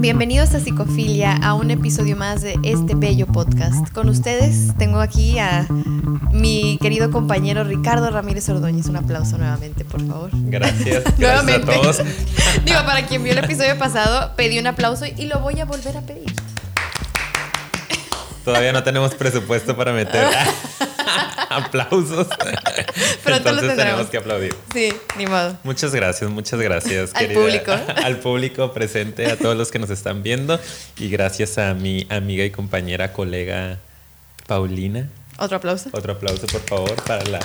Bienvenidos a Psicofilia, a un episodio más de este bello podcast. Con ustedes tengo aquí a mi querido compañero Ricardo Ramírez Ordóñez. Un aplauso nuevamente, por favor. Gracias. nuevamente. a todos. Digo, para quien vio el episodio pasado, pedí un aplauso y lo voy a volver a pedir. Todavía no tenemos presupuesto para meter aplausos. Pero Entonces tenemos que aplaudir. Sí, ni modo. Muchas gracias, muchas gracias. al público. Al público presente, a todos los que nos están viendo. Y gracias a mi amiga y compañera, colega Paulina. Otro aplauso. Otro aplauso, por favor, para la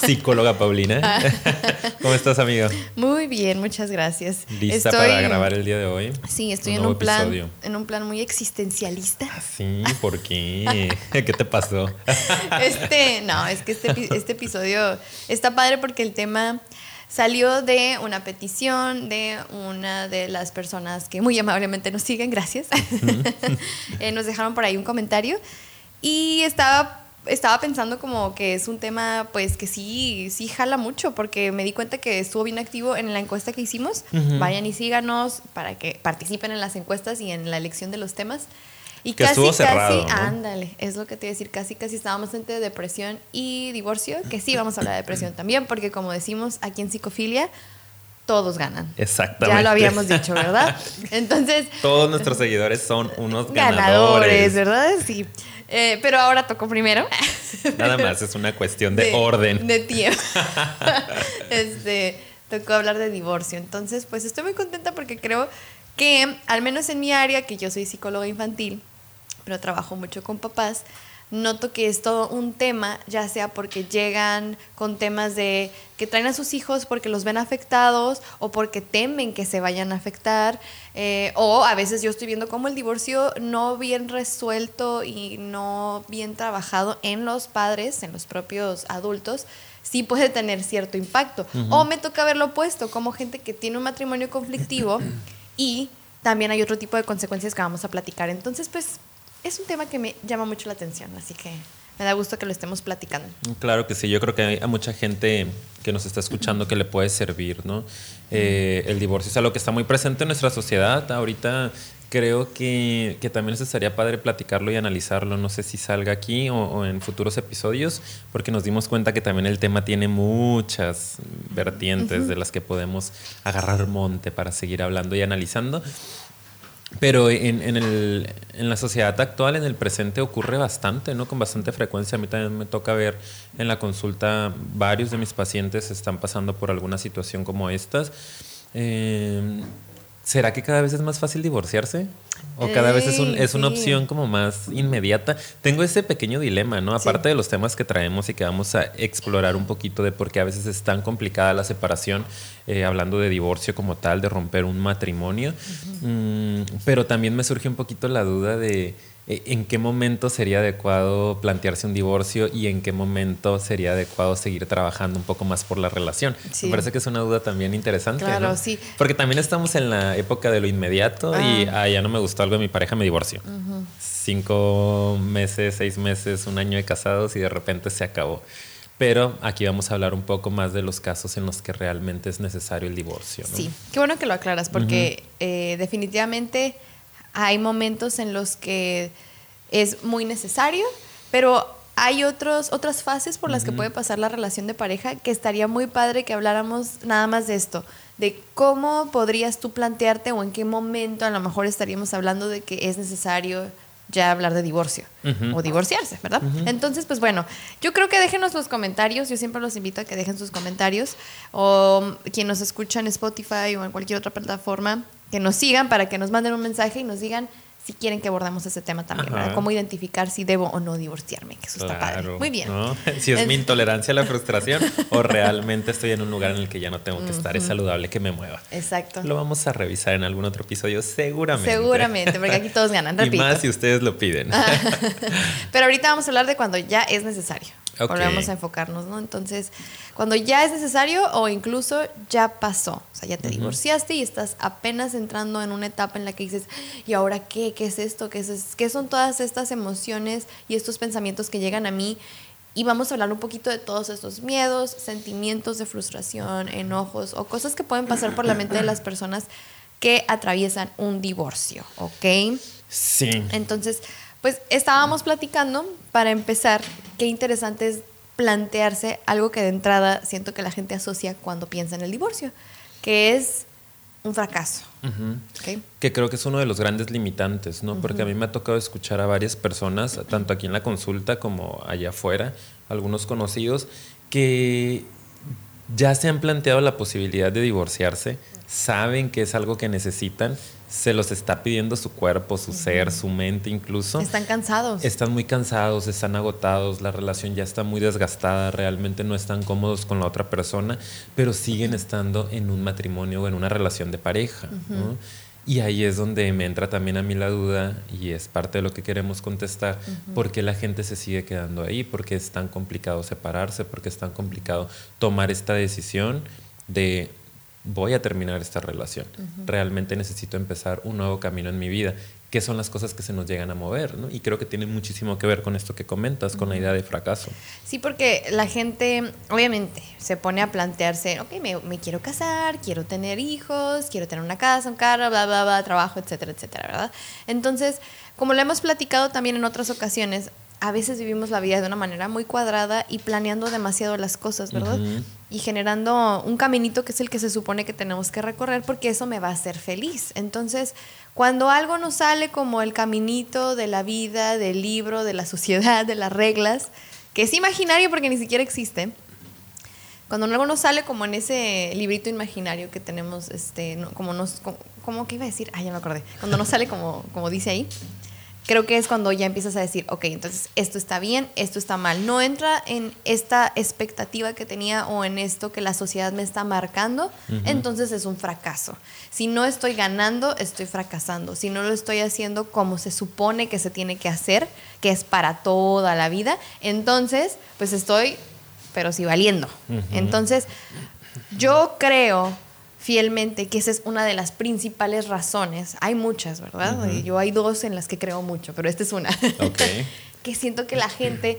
psicóloga Paulina. Ah. ¿Cómo estás, amigo? Muy bien, muchas gracias. ¿Lista para grabar el día de hoy? Sí, estoy en un plan en un plan muy existencialista. Ah, sí, ¿por qué? ¿Qué te pasó? Este, no, es que este, este episodio está padre porque el tema salió de una petición de una de las personas que muy amablemente nos siguen, gracias. Eh, nos dejaron por ahí un comentario y estaba estaba pensando como que es un tema pues que sí, sí jala mucho porque me di cuenta que estuvo bien activo en la encuesta que hicimos. Vayan y síganos para que participen en las encuestas y en la elección de los temas. Y que casi, cerrado, casi, ándale, es lo que te iba a decir, casi, casi estábamos entre depresión y divorcio, que sí vamos a hablar de depresión también, porque como decimos aquí en psicofilia, todos ganan. Exactamente. Ya lo habíamos dicho, ¿verdad? Entonces... Todos nuestros seguidores son unos ganadores. ganadores ¿verdad? Sí. Eh, pero ahora tocó primero. Nada más, es una cuestión de, orden. De tiempo. este, tocó hablar de divorcio. Entonces, pues estoy muy contenta porque creo que, al menos en mi área, que yo soy psicóloga infantil, pero trabajo mucho con papás, noto que es todo un tema, ya sea porque llegan con temas de que traen a sus hijos porque los ven afectados o porque temen que se vayan a afectar, eh, o a veces yo estoy viendo como el divorcio no bien resuelto y no bien trabajado en los padres, en los propios adultos, sí puede tener cierto impacto. O me toca verlo opuesto, como gente que tiene un matrimonio conflictivo y también hay otro tipo de consecuencias que vamos a platicar. Entonces, pues es un tema que me llama mucho la atención, así que me da gusto que lo estemos platicando. Claro que sí, yo creo que hay a mucha gente que nos está escuchando que le puede servir, ¿no? Eh, el divorcio es algo que está muy presente en nuestra sociedad. Ahorita creo que, que, también estaría padre platicarlo y analizarlo. No sé si salga aquí o, en futuros episodios, porque nos dimos cuenta que también el tema tiene muchas vertientes de las que podemos agarrar monte para seguir hablando y analizando. Pero en, en, el, en, la sociedad actual, en el presente, ocurre bastante, ¿no? Con bastante frecuencia. A mí también me toca ver en la consulta, varios de mis pacientes están pasando por alguna situación como estas. Eh, ¿Será que cada vez es más fácil divorciarse? ¿O cada vez es, un, es una opción como más inmediata? Tengo ese pequeño dilema, ¿no? Aparte de los temas que traemos y que vamos a explorar un poquito de por qué a veces es tan complicada la separación, eh, hablando de divorcio como tal, de romper un matrimonio. Mm, pero también me surge un poquito la duda de en qué momento sería adecuado plantearse un divorcio y en qué momento sería adecuado seguir trabajando un poco más por la relación. Me parece que es una duda también interesante. Claro, sí. Porque también estamos en la época de lo inmediato y ah. ya no me gustó algo de mi pareja, me divorcio. Cinco meses, seis meses, un año de casados y de repente se acabó. Pero aquí vamos a hablar un poco más de los casos en los que realmente es necesario el divorcio. Sí, qué bueno que lo aclaras porque eh, definitivamente hay momentos en los que es muy necesario, pero hay otros, otras fases por las que puede pasar la relación de pareja que estaría muy padre que habláramos nada más de esto, de cómo podrías tú plantearte o en qué momento a lo mejor estaríamos hablando de que es necesario ya hablar de divorcio o divorciarse, ¿verdad? Entonces, pues bueno, yo creo que déjenos los comentarios, yo siempre los invito a que dejen sus comentarios o quien nos escucha en Spotify o en cualquier otra plataforma, que nos sigan para que nos manden un mensaje y nos digan si quieren que abordemos ese tema también, ¿verdad? Cómo identificar si debo o no divorciarme, que eso está padre. Muy bien. Si es, mi intolerancia a la frustración o realmente estoy en un lugar en el que ya no tengo que estar, es saludable que me mueva. Exacto. Lo vamos a revisar en algún otro episodio, seguramente. Seguramente, porque aquí todos ganan, repito. Y más si ustedes lo piden. Pero ahorita vamos a hablar de cuando ya es necesario. Volvemos a enfocarnos, ¿no? Entonces, cuando ya es necesario o incluso ya pasó, o sea, ya te divorciaste y estás apenas entrando en una etapa en la que dices, ¿y ahora qué? ¿Qué es esto? ¿Qué, es, qué son todas estas emociones y estos pensamientos que llegan a mí? Y vamos a hablar un poquito de todos estos miedos, sentimientos de frustración, enojos o cosas que pueden pasar por la mente de las personas que atraviesan un divorcio, ¿ok? Sí. Entonces, pues estábamos platicando para empezar, qué interesante es plantearse algo que de entrada siento que la gente asocia cuando piensa en el divorcio, que es un fracaso. Que creo que es uno de los grandes limitantes, ¿no? Porque a mí me ha tocado escuchar a varias personas, tanto aquí en la consulta como allá afuera, algunos conocidos, que ya se han planteado la posibilidad de divorciarse, saben que es algo que necesitan, se los está pidiendo su cuerpo, su ser, su mente incluso. Están cansados. Están muy cansados, están agotados, la relación ya está muy desgastada, realmente no están cómodos con la otra persona, pero siguen estando en un matrimonio o en una relación de pareja. Y ahí es donde me entra también a mí la duda y es parte de lo que queremos contestar, por qué la gente se sigue quedando ahí, por qué es tan complicado separarse, por qué es tan complicado tomar esta decisión de voy a terminar esta relación. Realmente necesito empezar un nuevo camino en mi vida. ¿Qué son las cosas que se nos llegan a mover? Y creo que tiene muchísimo que ver con esto que comentas, con la idea de fracaso. Sí, porque la gente, obviamente, se pone a plantearse, ok, me, quiero casar, quiero tener hijos, quiero tener una casa, un carro, bla, bla, bla, trabajo, etcétera, etcétera, ¿verdad? Entonces, como lo hemos platicado también en otras ocasiones, a veces vivimos la vida de una manera muy cuadrada y planeando demasiado las cosas, ¿verdad? Y generando un caminito que es el que se supone que tenemos que recorrer porque eso me va a hacer feliz. Entonces, cuando algo nos sale como el caminito de la vida, del libro, de la sociedad, de las reglas, que es imaginario porque ni siquiera existe, cuando algo nos sale como en ese librito imaginario que tenemos, este, como nos, como, que iba a decir, ah, ya me acordé, cuando nos sale como, como dice ahí, creo que es cuando ya empiezas a decir, ok, entonces esto está bien, esto está mal. No entra en esta expectativa que tenía o en esto que la sociedad me está marcando, entonces es un fracaso. Si no estoy ganando, estoy fracasando. Si no lo estoy haciendo como se supone que se tiene que hacer, que es para toda la vida, entonces pues estoy, pero sí valiendo. Entonces, yo creo fielmente que esa es una de las principales razones. Hay muchas, ¿verdad? Yo hay dos en las que creo mucho, pero esta es una. que siento que la gente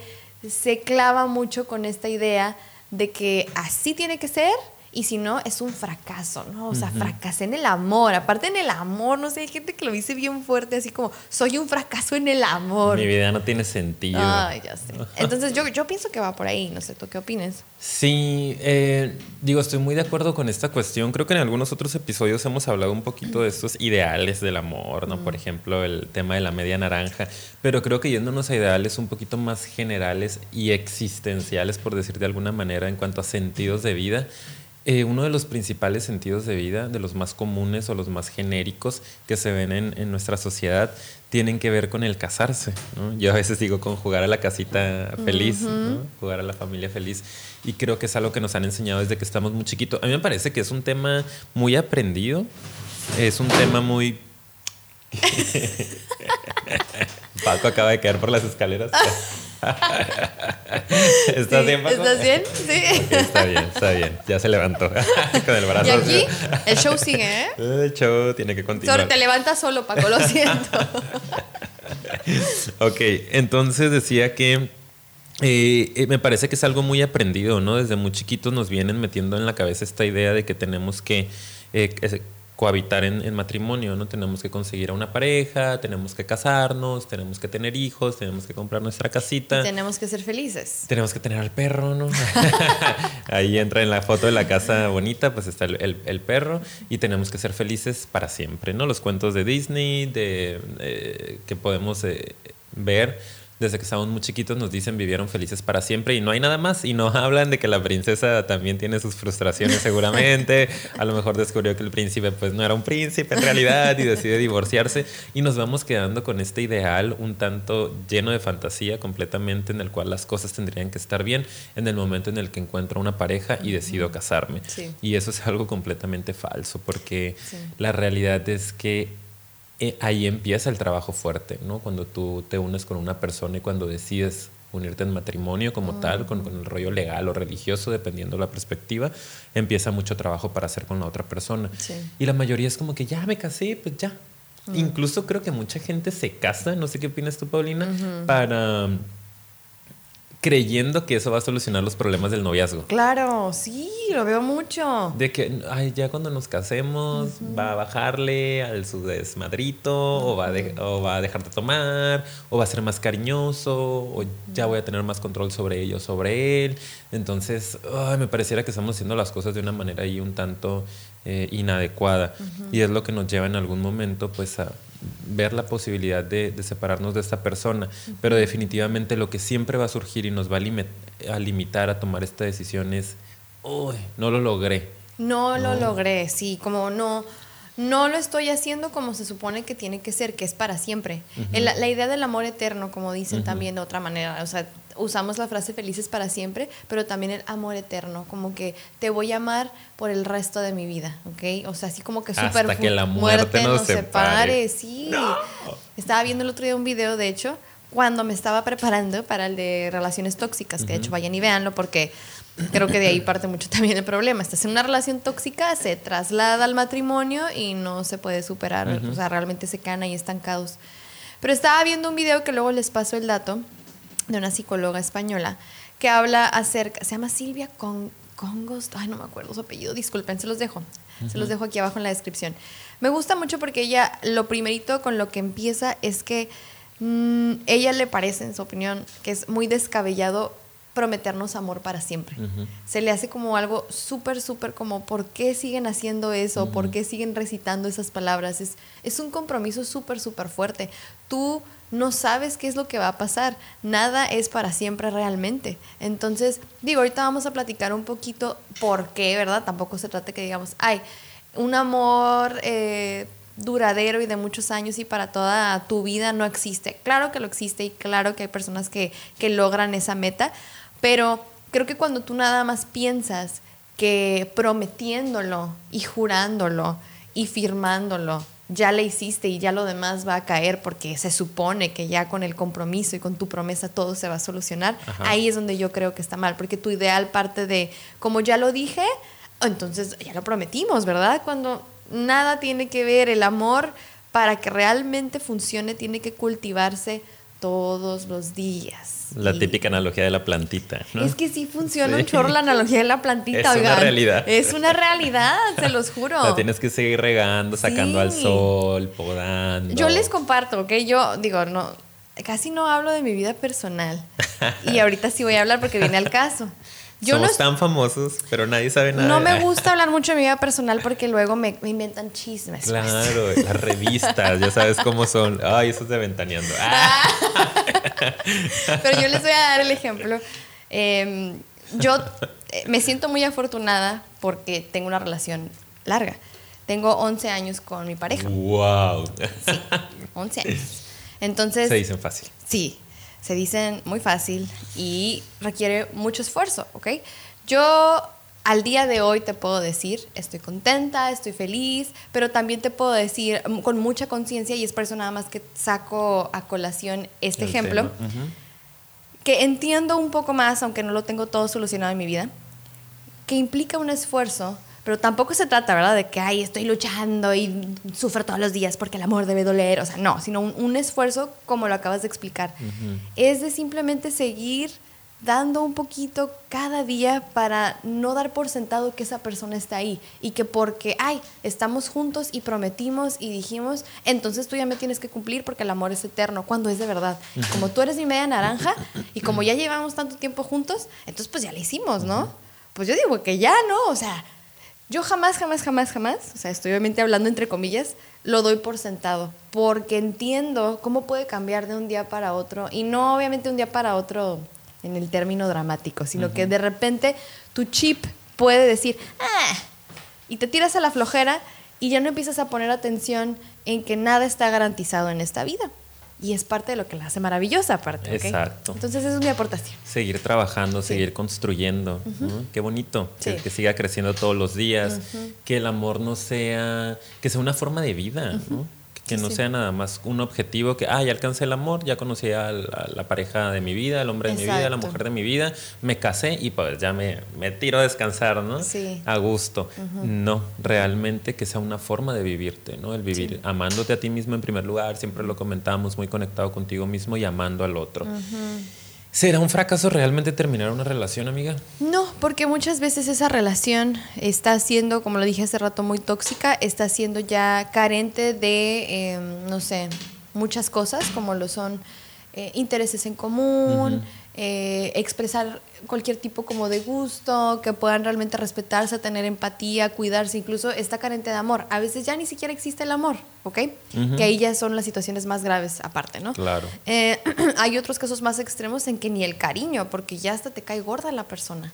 se clava mucho con esta idea de que así tiene que ser y si no, es un fracaso, ¿no? O sea, fracasé en el amor. Aparte en el amor, no sé, hay gente que lo dice bien fuerte, así como, soy un fracaso en el amor. Mi vida no tiene sentido. Ay, ya sé. Entonces yo, yo pienso que va por ahí, no sé, ¿tú qué opinas? Sí, eh, digo, estoy muy de acuerdo con esta cuestión. Creo que en algunos otros episodios hemos hablado un poquito de estos ideales del amor, ¿no? Por ejemplo, el tema de la media naranja. Pero creo que yéndonos a ideales un poquito más generales y existenciales, por decir de alguna manera, en cuanto a sentidos de vida. Eh, uno de los principales sentidos de vida, de los más comunes o los más genéricos que se ven en, nuestra sociedad, tienen que ver con el casarse. Yo a veces digo con jugar a la casita feliz, jugar a la familia feliz. Y creo que es algo que nos han enseñado desde que estamos muy chiquitos. A mí me parece que es un tema muy aprendido, es un tema muy... Paco acaba de caer por las escaleras. ¿Estás bien, Paco? ¿Estás bien? Sí. está bien, está bien. Ya se levantó con el brazo. Y aquí el show sigue, ¿eh? El show tiene que continuar. te levantas solo, Paco, lo siento. ok, entonces decía que eh, eh, me parece que es algo muy aprendido, ¿no? Desde muy chiquitos nos vienen metiendo en la cabeza esta idea de que tenemos que eh, cohabitar en, matrimonio, ¿no? Tenemos que conseguir a una pareja, tenemos que casarnos, tenemos que tener hijos, tenemos que comprar nuestra casita. tenemos que ser felices. Tenemos que tener al perro, ¿no? Ahí entra en la foto de la casa bonita, pues está el, perro y tenemos que ser felices para siempre, ¿no? Los cuentos de Disney, de, eh, que podemos eh, ver desde que estábamos muy chiquitos nos dicen vivieron felices para siempre y no hay nada más. Y no hablan de que la princesa también tiene sus frustraciones seguramente, a lo mejor descubrió que el príncipe pues no era un príncipe en realidad y decide divorciarse. Y nos vamos quedando con este ideal un tanto lleno de fantasía completamente en el cual las cosas tendrían que estar bien en el momento en el que encuentro una pareja y decido casarme. Y eso es algo completamente falso porque la realidad es que eh, ahí empieza el trabajo fuerte, ¿no? Cuando tú te unes con una persona y cuando decides unirte en matrimonio como tal, con, el rollo legal o religioso, dependiendo la perspectiva, empieza mucho trabajo para hacer con la otra persona. Y la mayoría es como que ya me casé, pues ya. Incluso creo que mucha gente se casa, no sé qué opinas tú, Paulina, para creyendo que eso va a solucionar los problemas del noviazgo. Claro, sí, lo veo mucho. De que, ay, ya cuando nos casemos va a bajarle al su desmadrito, o, va a o va a dejar de tomar, o va a ser más cariñoso, o ya voy a tener más control sobre ello, sobre él. Entonces, ay, me pareciera que estamos haciendo las cosas de una manera ahí un tanto eh, inadecuada. Y es lo que nos lleva en algún momento, pues, a ver la posibilidad de, separarnos de esta persona, pero definitivamente lo que siempre va a surgir y nos va a, limitar a tomar esta decisión es, uy, no lo logré. No, lo logré, sí, como no, no lo estoy haciendo como se supone que tiene que ser, que es para siempre. la, idea del amor eterno, como dicen también de otra manera, o sea, usamos la frase felices para siempre, pero también el amor eterno, como que te voy a amar por el resto de mi vida, ¿ok? O sea, así como que súper Hasta que la muerte, nos, separe. Sí. Estaba viendo el otro día un video, de hecho, cuando me estaba preparando para el de relaciones tóxicas, que de hecho vayan y véanlo porque creo que de ahí parte mucho también el problema. Estás en una relación tóxica, se traslada al matrimonio y no se puede superar, o sea, realmente se quedan ahí estancados. Pero estaba viendo un video que luego les paso el dato de una psicóloga española que habla acerca, se llama Silvia Con, Congos, ay no me acuerdo su apellido, disculpen, se los dejo, se los dejo aquí abajo en la descripción. Me gusta mucho porque ella, lo primerito con lo que empieza es que mm, ella le parece, en su opinión, que es muy descabellado prometernos amor para siempre. Se le hace como algo súper, súper como, ¿por qué siguen haciendo eso? ¿Por qué siguen recitando esas palabras? Es, es un compromiso súper, súper fuerte. Tú no sabes qué es lo que va a pasar. Nada es para siempre realmente. Entonces, digo, ahorita vamos a platicar un poquito por qué, ¿verdad? Tampoco se trata que digamos, ay, un amor eh, duradero y de muchos años y para toda tu vida no existe. Claro que lo existe y claro que hay personas que, que logran esa meta, pero creo que cuando tú nada más piensas que prometiéndolo y jurándolo y firmándolo, ya le hiciste y ya lo demás va a caer porque se supone que ya con el compromiso y con tu promesa todo se va a solucionar, ahí es donde yo creo que está mal, porque tu ideal parte de, como ya lo dije, entonces ya lo prometimos, ¿verdad? Cuando nada tiene que ver el amor para que realmente funcione tiene que cultivarse todos los días. La típica analogía de la plantita. ¿no? Es que sí funciona un chorro la analogía de la plantita. Es una realidad. Es una realidad, se los juro. La tienes que seguir regando, sacando al sol, podando. Yo les comparto, ¿ok? Yo digo, no, casi no hablo de mi vida personal. y ahorita sí voy a hablar porque viene al caso. Somos tan famosos, pero nadie sabe nada. No me gusta hablar mucho de mi vida personal porque luego me, inventan chismes. Claro, las revistas, ya sabes cómo son. Ay, eso es de ventaneando. pero yo les voy a dar el ejemplo. Em, yo eh, me siento muy afortunada porque tengo una relación larga. Tengo 11 años con mi pareja. ¡Wow! Sí, 11 años. Entonces. Se dicen fácil. Sí, se dicen muy fácil y requiere mucho esfuerzo, ¿ok? Yo al día de hoy te puedo decir, estoy contenta, estoy feliz, pero también te puedo decir con mucha conciencia, y es por eso nada más que saco a colación este ejemplo, que entiendo un poco más, aunque no lo tengo todo solucionado en mi vida, que implica un esfuerzo pero tampoco se trata, ¿verdad? De que, ay, estoy luchando y sufro todos los días porque el amor debe doler. O sea, no, sino un, esfuerzo como lo acabas de explicar. Es de simplemente seguir dando un poquito cada día para no dar por sentado que esa persona está ahí y que porque, ay, estamos juntos y prometimos y dijimos, entonces tú ya me tienes que cumplir porque el amor es eterno, cuando es de verdad. Como tú eres mi media naranja y como ya llevamos tanto tiempo juntos, entonces pues ya lo hicimos, ¿no? Pues yo digo que ya, ¿no? O sea, yo jamás, jamás, jamás, jamás, o sea, estoy obviamente hablando entre comillas, lo doy por sentado, porque entiendo cómo puede cambiar de un día para otro, y no obviamente un día para otro en el término dramático, sino que de repente tu chip puede decir, ah, y te tiras a la flojera y ya no empiezas a poner atención en que nada está garantizado en esta vida y es parte de lo que la hace maravillosa aparte. Exacto. Entonces esa es mi aportación. Seguir trabajando, seguir construyendo. Qué bonito. Que, siga creciendo todos los días. Que el amor no sea, que sea una forma de vida. ¿no? Que no sea nada más un objetivo que, ah, ya alcancé el amor, ya conocí a la, pareja de mi vida, el hombre de mi vida, la mujer de mi vida, me casé y pues ya me, me tiro a descansar, ¿no? Sí. A gusto. No, realmente que sea una forma de vivirte, ¿no? El vivir amándote a ti mismo en primer lugar, siempre lo comentamos, muy conectado contigo mismo y amando al otro. ¿Será un fracaso realmente terminar una relación, amiga? No, porque muchas veces esa relación está siendo, como lo dije hace rato, muy tóxica, está siendo ya carente de, em, no sé, muchas cosas, como lo son eh, intereses en común, eh, expresar cualquier tipo como de gusto, que puedan realmente respetarse, tener empatía, cuidarse, incluso está carente de amor. A veces ya ni siquiera existe el amor, ¿ok? Que ahí ya son las situaciones más graves aparte, ¿no? Claro. Eh, hay otros casos más extremos en que ni el cariño, porque ya hasta te cae gorda la persona.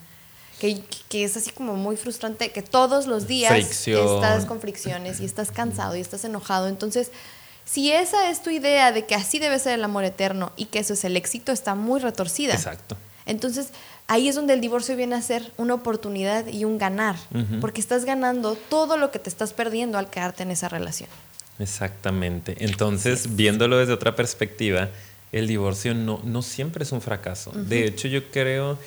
Que, que, es así como muy frustrante, que todos los días estás con fricciones y estás cansado y estás enojado. Entonces, si esa es tu idea de que así debe ser el amor eterno y que eso es el éxito, está muy retorcida. Exacto. Entonces, ahí es donde el divorcio viene a ser una oportunidad y un ganar, porque estás ganando todo lo que te estás perdiendo al quedarte en esa relación. Exactamente. Entonces, viéndolo desde otra perspectiva, el divorcio no, no siempre es un fracaso. De hecho, yo creo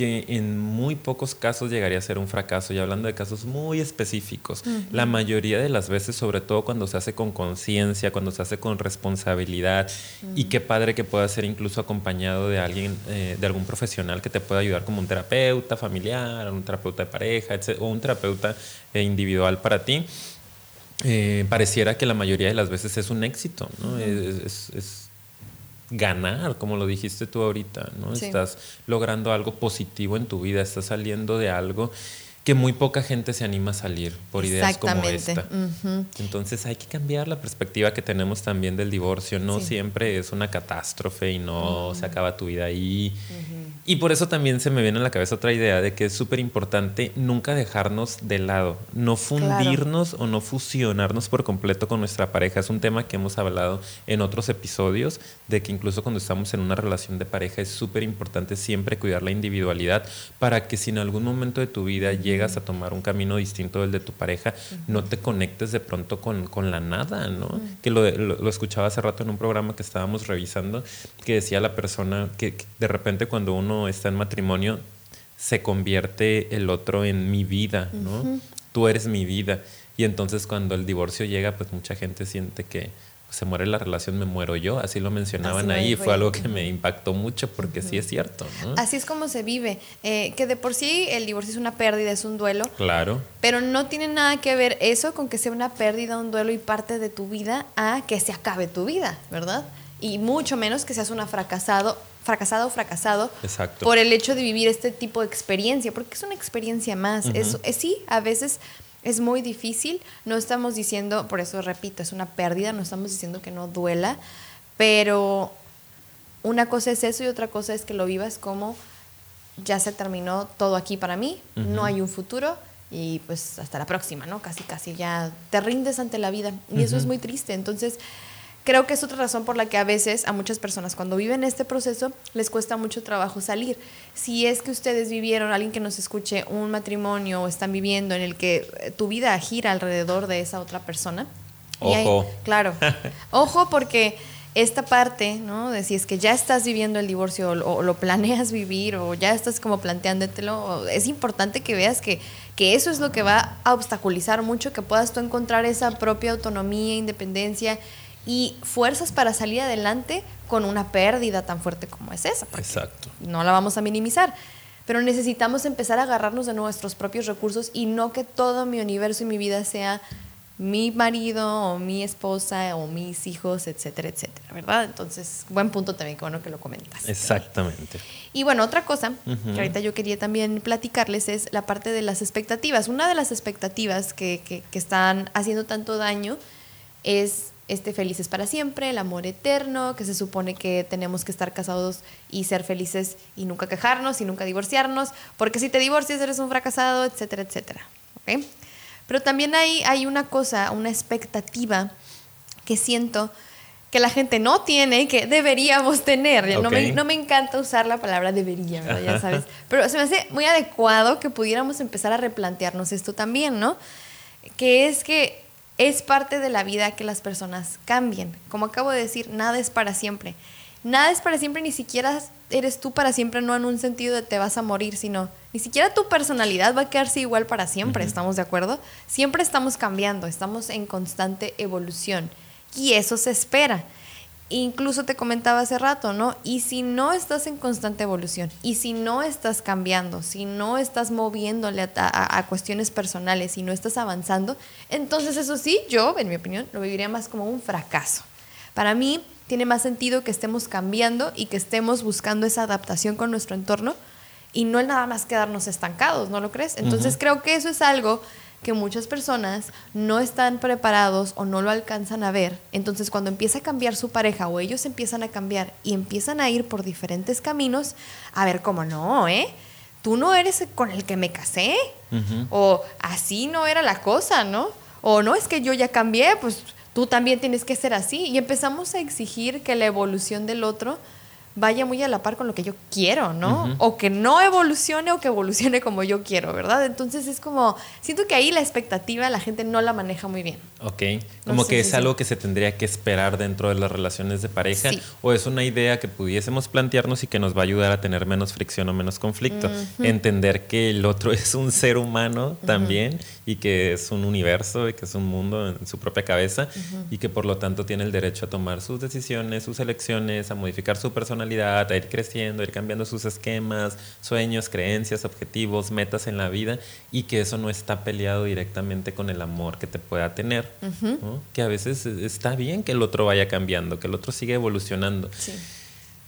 que en muy pocos casos llegaría a ser un fracaso, y hablando de casos muy específicos, la mayoría de las veces, sobre todo cuando se hace con conciencia, cuando se hace con responsabilidad, y qué padre que pueda ser incluso acompañado de alguien, eh, de algún profesional que te pueda ayudar como un terapeuta familiar, un terapeuta de pareja, o un terapeuta eh, individual para ti. Eh, pareciera que la mayoría de las veces es un éxito, ¿no? es ganar, como lo dijiste tú ahorita, ¿no? Estás logrando algo positivo en tu vida, estás saliendo de algo que muy poca gente se anima a salir por ideas como esta. Entonces hay que cambiar la perspectiva que tenemos también del divorcio. No siempre es una catástrofe y no se acaba tu vida ahí. Y por eso también se me viene a la cabeza otra idea de que es súper importante nunca dejarnos de lado, no fundirnos o no fusionarnos por completo con nuestra pareja. Es un tema que hemos hablado en otros episodios, de que incluso cuando estamos en una relación de pareja es súper importante siempre cuidar la individualidad para que si en algún momento de tu vida llegas a tomar un camino distinto del de tu pareja, no te conectes de pronto con, con la nada, ¿no? Que lo, lo, escuchaba hace rato en un programa que estábamos revisando, que decía la persona que de repente cuando uno está en matrimonio, se convierte el otro en mi vida, ¿no? Tú eres mi vida. Y entonces cuando el divorcio llega, pues mucha gente siente que se muere la relación, me muero yo. Así lo mencionaban ahí. Fue algo que me impactó mucho porque sí es cierto. Así es como se vive. Eh, que de por sí el divorcio es una pérdida, es un duelo. Claro. Pero no tiene nada que ver eso con que sea una pérdida, un duelo y parte de tu vida a que se acabe tu vida, ¿verdad? Y mucho menos que seas una fracasado fracasado o fracasado por el hecho de vivir este tipo de experiencia, porque es una experiencia más. es, sí, a veces es muy difícil, no estamos diciendo, por eso repito, es una pérdida, no estamos diciendo que no duela, pero una cosa es eso y otra cosa es que lo vivas como ya se terminó todo aquí para mí, no hay un futuro y pues hasta la próxima, ¿no? Casi, casi ya te rindes ante la vida y eso es muy triste. Entonces, creo que es otra razón por la que a veces a muchas personas cuando viven este proceso les cuesta mucho trabajo salir. Si es que ustedes vivieron, alguien que nos escuche, un matrimonio o están viviendo en el que eh, tu vida gira alrededor de esa otra persona. Ojo. claro. Ojo porque esta parte, ¿no? De si es que ya estás viviendo el divorcio o, lo planeas vivir o ya estás como planteándotelo, es importante que veas que, que eso es lo que va a obstaculizar mucho, que puedas tú encontrar esa propia autonomía, independencia y fuerzas para salir adelante con una pérdida tan fuerte como es esa. Exacto. No la vamos a minimizar. Pero necesitamos empezar a agarrarnos de nuestros propios recursos y no que todo mi universo y mi vida sea mi marido o mi esposa o mis hijos, etcétera, etcétera, ¿verdad? Entonces, buen punto también, qué bueno que lo comentas. Exactamente. Y bueno, otra cosa que ahorita yo quería también platicarles es la parte de las expectativas. Una de las expectativas que, que, que están haciendo tanto daño es este felices para siempre, el amor eterno, que se supone que tenemos que estar casados y ser felices y nunca quejarnos y nunca divorciarnos, porque si te divorcias eres un fracasado, etcétera, etcétera. Pero también hay, hay una cosa, una expectativa que siento que la gente no tiene y que deberíamos tener. No, me, no, me, encanta usar la palabra debería, ¿verdad? Ya sabes. Pero se me hace muy adecuado que pudiéramos empezar a replantearnos esto también, ¿no? Que es que es parte de la vida que las personas cambien. Como acabo de decir, nada es para siempre. Nada es para siempre, ni siquiera eres tú para siempre, no en un sentido de te vas a morir, sino ni siquiera tu personalidad va a quedarse igual para siempre, ¿estamos de acuerdo? Siempre estamos cambiando, estamos en constante evolución y eso se espera. Incluso te comentaba hace rato, ¿no? Y si no estás en constante evolución, y si no estás cambiando, si no estás moviéndole a, a, cuestiones personales, y no estás avanzando, entonces eso sí, yo, en mi opinión, lo viviría más como un fracaso. Para mí tiene más sentido que estemos cambiando y que estemos buscando esa adaptación con nuestro entorno y no el nada más quedarnos estancados, ¿no lo crees? Entonces creo que eso es algo que muchas personas no están preparados o no lo alcanzan a ver. Entonces cuando empieza a cambiar su pareja o ellos empiezan a cambiar y empiezan a ir por diferentes caminos, a ver cómo no, ¿eh? Tú no eres con el que me casé. O así no era la cosa, ¿no? O no es que yo ya cambié, pues tú también tienes que ser así. Y empezamos a exigir que la evolución del otro vaya muy a la par con lo que yo quiero, ¿no? O que no evolucione o que evolucione como yo quiero, ¿verdad? Entonces es como, siento que ahí la expectativa la gente no la maneja muy bien. Ok, como que es algo que se tendría que esperar dentro de las relaciones de pareja o es una idea que pudiésemos plantearnos y que nos va a ayudar a tener menos fricción o menos conflicto. Entender que el otro es un ser humano también y que es un universo y que es un mundo en su propia cabeza y que por lo tanto tiene el derecho a tomar sus decisiones, sus elecciones, a modificar su personalidad a ir creciendo, a ir cambiando sus esquemas, sueños, creencias, objetivos, metas en la vida y que eso no está peleado directamente con el amor que te pueda tener. Que a veces está bien que el otro vaya cambiando, que el otro siga evolucionando. Sí.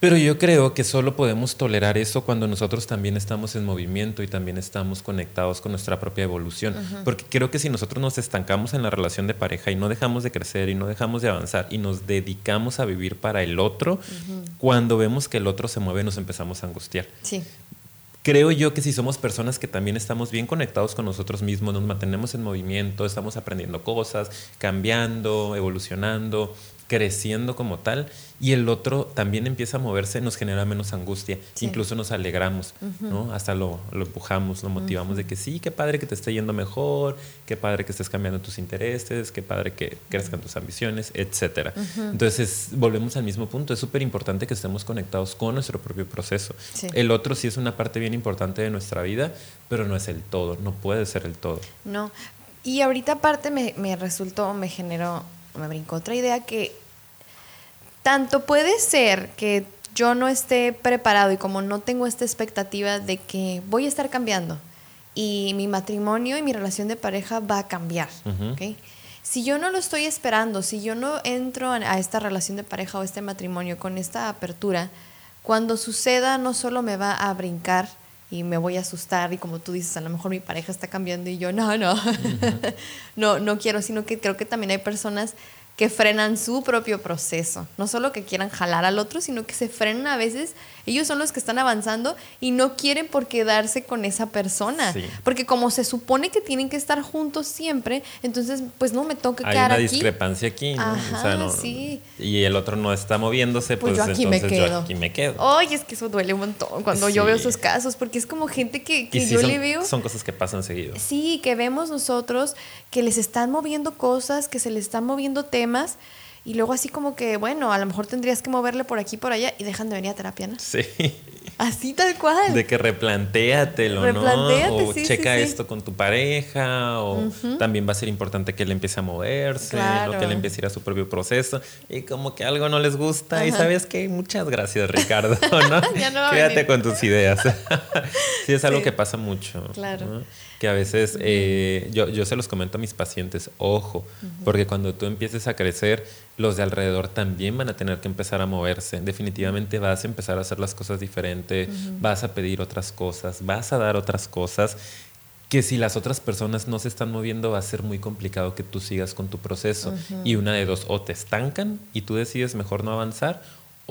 Pero yo creo que solo podemos tolerar eso cuando nosotros también estamos en movimiento y también estamos conectados con nuestra propia evolución. Porque creo que si nosotros nos estancamos en la relación de pareja y no dejamos de crecer y no dejamos de avanzar y nos dedicamos a vivir para el otro, cuando vemos que el otro se mueve nos empezamos a angustiar. Sí creo yo que si somos personas que también estamos bien conectados con nosotros mismos, nos mantenemos en movimiento, estamos aprendiendo cosas, cambiando, evolucionando, creciendo como tal y el otro también empieza a moverse, nos genera menos angustia, incluso nos alegramos, ¿no? Hasta lo, empujamos, lo motivamos de que sí, qué padre que te esté yendo mejor, qué padre que estés cambiando tus intereses, qué padre que crezcan tus ambiciones, etcétera. Entonces, volvemos al mismo punto, es súper importante que estemos conectados con nuestro propio proceso. El otro sí es una parte bien importante de nuestra vida, pero no es el todo, no puede ser el todo. No, y ahorita aparte me, me resultó, me generó, me brincó otra idea que tanto puede ser que yo no esté preparado y como no tengo esta expectativa de que voy a estar cambiando y mi matrimonio y mi relación de pareja va a cambiar. Si yo no lo estoy esperando, si yo no entro a esta relación de pareja o este matrimonio con esta apertura, cuando suceda no solo me va a brincar y me voy a asustar y como tú dices, a lo mejor mi pareja está cambiando y yo no, no, no, no quiero, sino que creo que también hay personas que frenan su propio proceso. No solo que quieran jalar al otro, sino que se frenan a veces. Ellos son los que están avanzando y no quieren por quedarse con esa persona. Porque como se supone que tienen que estar juntos siempre, entonces pues no me toca quedar aquí. Hay una discrepancia aquí. sí. Y el otro no está moviéndose, pues, pues yo aquí entonces me quedo. yo aquí me quedo. Oye, es que eso duele un montón cuando yo veo esos casos, porque es como gente que, yo le veo... Son cosas que pasan seguido. Sí, que vemos nosotros que les están moviendo cosas, que se les están moviendo temas. Y luego así como que, bueno, a lo mejor tendrías que moverle por aquí por allá y dejan de venir a terapia, ¿no? Sí. Así tal cual. De que replantéatelo, ¿no? O checa esto con tu pareja, o también va a ser importante que él empiece a moverse, o que él empiece a ir a su propio proceso, y como que algo no les gusta, y sabes que muchas gracias, Ricardo, ¿no? Quédate con tus ideas. sí, es algo que pasa mucho. Claro que a veces eh, yo, yo, se los comento a mis pacientes, ojo, porque cuando tú empieces a crecer, los de alrededor también van a tener que empezar a moverse. Definitivamente vas a empezar a hacer las cosas diferente, vas a pedir otras cosas, vas a dar otras cosas que si las otras personas no se están moviendo va a ser muy complicado que tú sigas con tu proceso. Y una de dos, o te estancan y tú decides mejor no avanzar,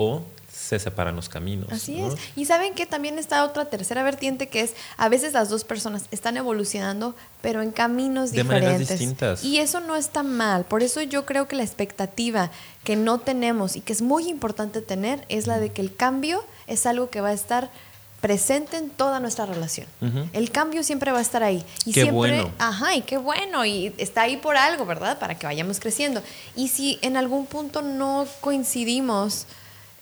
o se separan los caminos. Así es. Y saben que también está otra tercera vertiente que es a veces las dos personas están evolucionando, pero en caminos de diferentes. distintas. Y eso no está mal. Por eso yo creo que la expectativa que no tenemos y que es muy importante tener es la de que el cambio es algo que va a estar presente en toda nuestra relación. El cambio siempre va a estar ahí. Y qué siempre, bueno. Ajá, y qué bueno. Y está ahí por algo, ¿verdad? Para que vayamos creciendo. Y si en algún punto no coincidimos